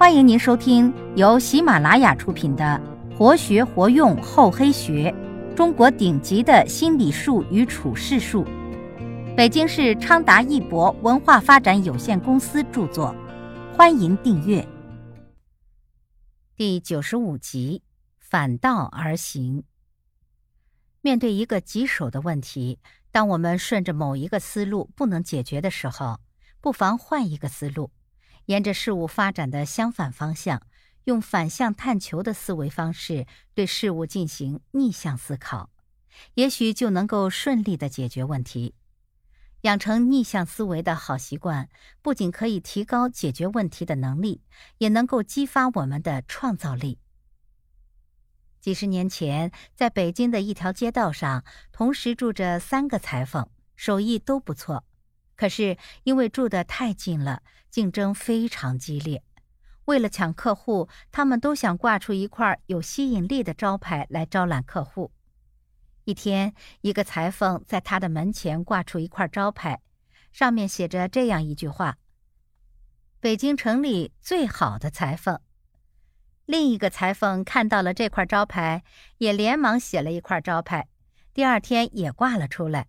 欢迎您收听由喜马拉雅出品的《活学活用厚黑学：中国顶级的心理术与处世术》，北京市昌达一博文化发展有限公司著作。欢迎订阅。第九十五集：反道而行。面对一个棘手的问题，当我们顺着某一个思路不能解决的时候，不妨换一个思路，沿着事物发展的相反方向，用反向探求的思维方式对事物进行逆向思考，也许就能够顺利的解决问题。养成逆向思维的好习惯，不仅可以提高解决问题的能力，也能够激发我们的创造力。几十年前，在北京的一条街道上，同时住着三个裁缝，手艺都不错。可是因为住得太近了，竞争非常激烈。为了抢客户，他们都想挂出一块有吸引力的招牌来招揽客户。一天，一个裁缝在他的门前挂出一块招牌，上面写着这样一句话：“北京城里最好的裁缝。”另一个裁缝看到了这块招牌，也连忙写了一块招牌，第二天也挂了出来。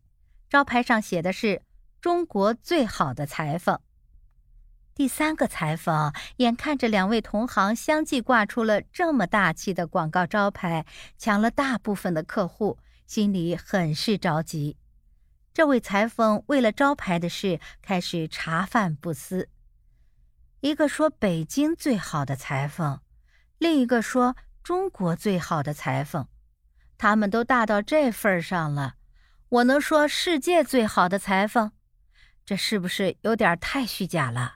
招牌上写的是“中国最好的裁缝”。第三个裁缝眼看着两位同行相继挂出了这么大气的广告招牌，抢了大部分的客户，心里很是着急。这位裁缝为了招牌的事开始茶饭不思。一个说北京最好的裁缝。另一个说：“中国最好的裁缝，他们都大到这份上了，我能说世界最好的裁缝？这是不是有点太虚假了？”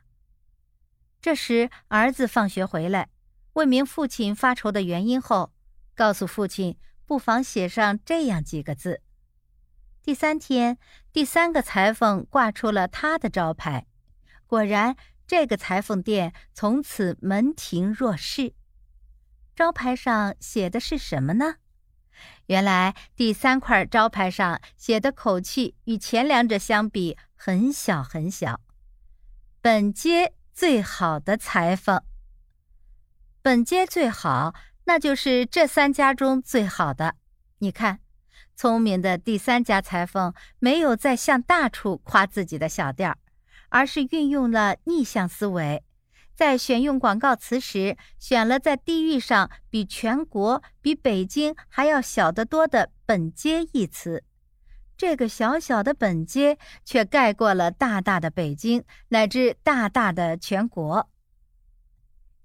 这时，儿子放学回来，问明父亲发愁的原因后，告诉父亲不妨写上这样几个字。第三天，第三个裁缝挂出了他的招牌，果然，这个裁缝店从此门庭若市。招牌上写的是什么呢？原来第三块招牌上写的口气与前两者相比很小很小。本街最好的裁缝，本街最好，那就是这三家中最好的。你看，聪明的第三家裁缝没有在向大处夸自己的小店，而是运用了逆向思维。在选用广告词时，选了在地域上比全国、比北京还要小得多的“本街”一词。这个小小的本街，却盖过了大大的北京，乃至大大的全国。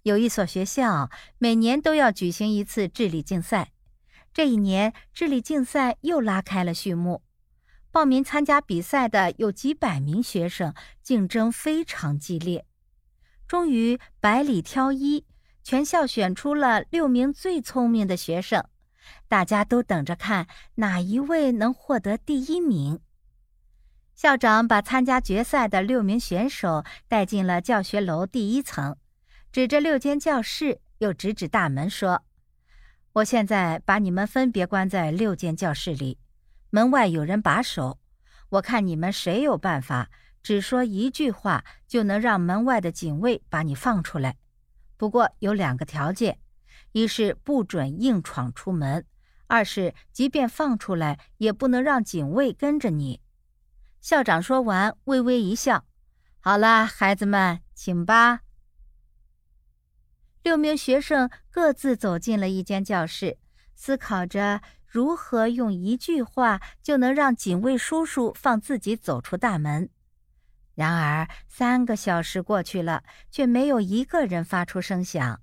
有一所学校每年都要举行一次智力竞赛，这一年智力竞赛又拉开了序幕。报名参加比赛的有几百名学生，竞争非常激烈。终于百里挑一，全校选出了六名最聪明的学生，大家都等着看哪一位能获得第一名。校长把参加决赛的六名选手带进了教学楼第一层，指着六间教室，又指指大门说：“我现在把你们分别关在六间教室里，门外有人把守，我看你们谁有办法。”只说一句话就能让门外的警卫把你放出来，不过有两个条件：一是不准硬闯出门；二是即便放出来，也不能让警卫跟着你。校长说完，微微一笑：“好了，孩子们，请吧。”六名学生各自走进了一间教室，思考着如何用一句话就能让警卫叔叔放自己走出大门。然而，三个小时过去了，却没有一个人发出声响。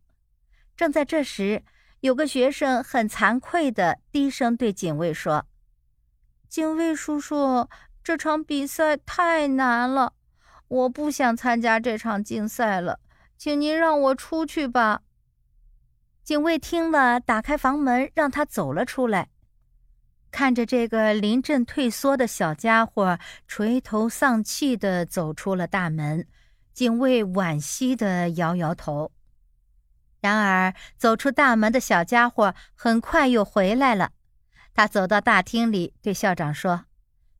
正在这时，有个学生很惭愧地低声对警卫说：“警卫叔叔，这场比赛太难了，我不想参加这场竞赛了，请您让我出去吧。”警卫听了，打开房门，让他走了出来。看着这个临阵退缩的小家伙垂头丧气地走出了大门，警卫惋惜地摇摇头。然而，走出大门的小家伙很快又回来了。他走到大厅里，对校长说：“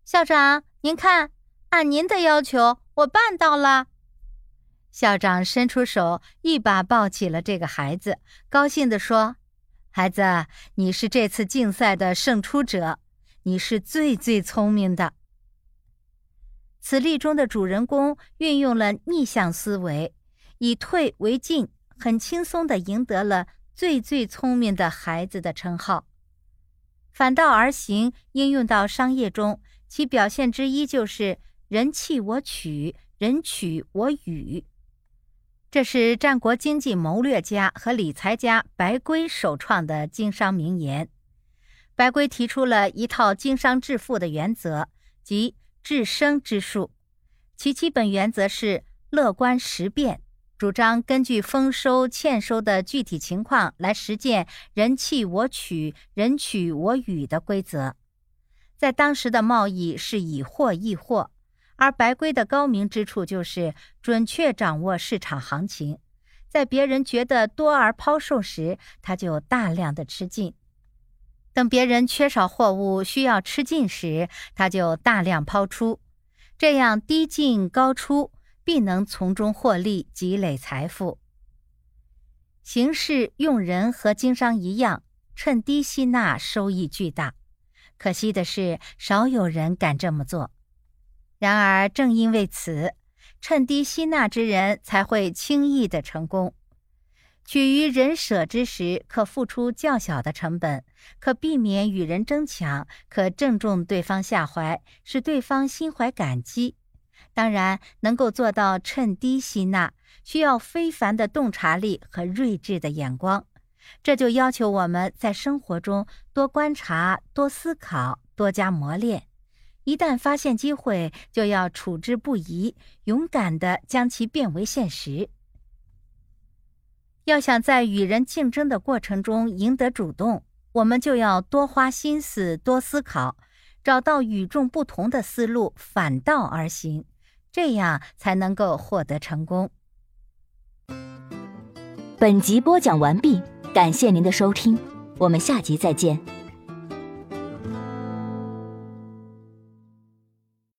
校长，您看，按您的要求，我办到了。”校长伸出手，一把抱起了这个孩子，高兴地说：“孩子，你是这次竞赛的胜出者，你是最最聪明的。”此例中的主人公运用了逆向思维，以退为进，很轻松地赢得了“最最聪明的孩子”的称号。反道而行应用到商业中，其表现之一就是“人弃我取，人取我予”。这是战国经济谋略家和理财家白圭首创的经商名言。白圭提出了一套经商致富的原则，即致生之术。其基本原则是乐观识变，主张根据丰收欠收的具体情况来实践“人弃我取，人取我予”的规则。在当时的贸易是以货易货。而白龟的高明之处就是准确掌握市场行情，在别人觉得多而抛售时，他就大量的吃进；等别人缺少货物需要吃进时，他就大量抛出。这样低进高出，必能从中获利，积累财富。行事用人和经商一样，趁低吸纳，收益巨大。可惜的是，少有人敢这么做。然而，正因为此，趁低吸纳之人才会轻易的成功。取于人舍之时，可付出较小的成本，可避免与人争抢，可正中对方下怀，使对方心怀感激。当然，能够做到趁低吸纳，需要非凡的洞察力和睿智的眼光。这就要求我们在生活中多观察、多思考、多加磨练。一旦发现机会，就要处之不疑，勇敢地将其变为现实。要想在与人竞争的过程中赢得主动，我们就要多花心思、多思考，找到与众不同的思路，反道而行，这样才能够获得成功。本集播讲完毕，感谢您的收听，我们下集再见。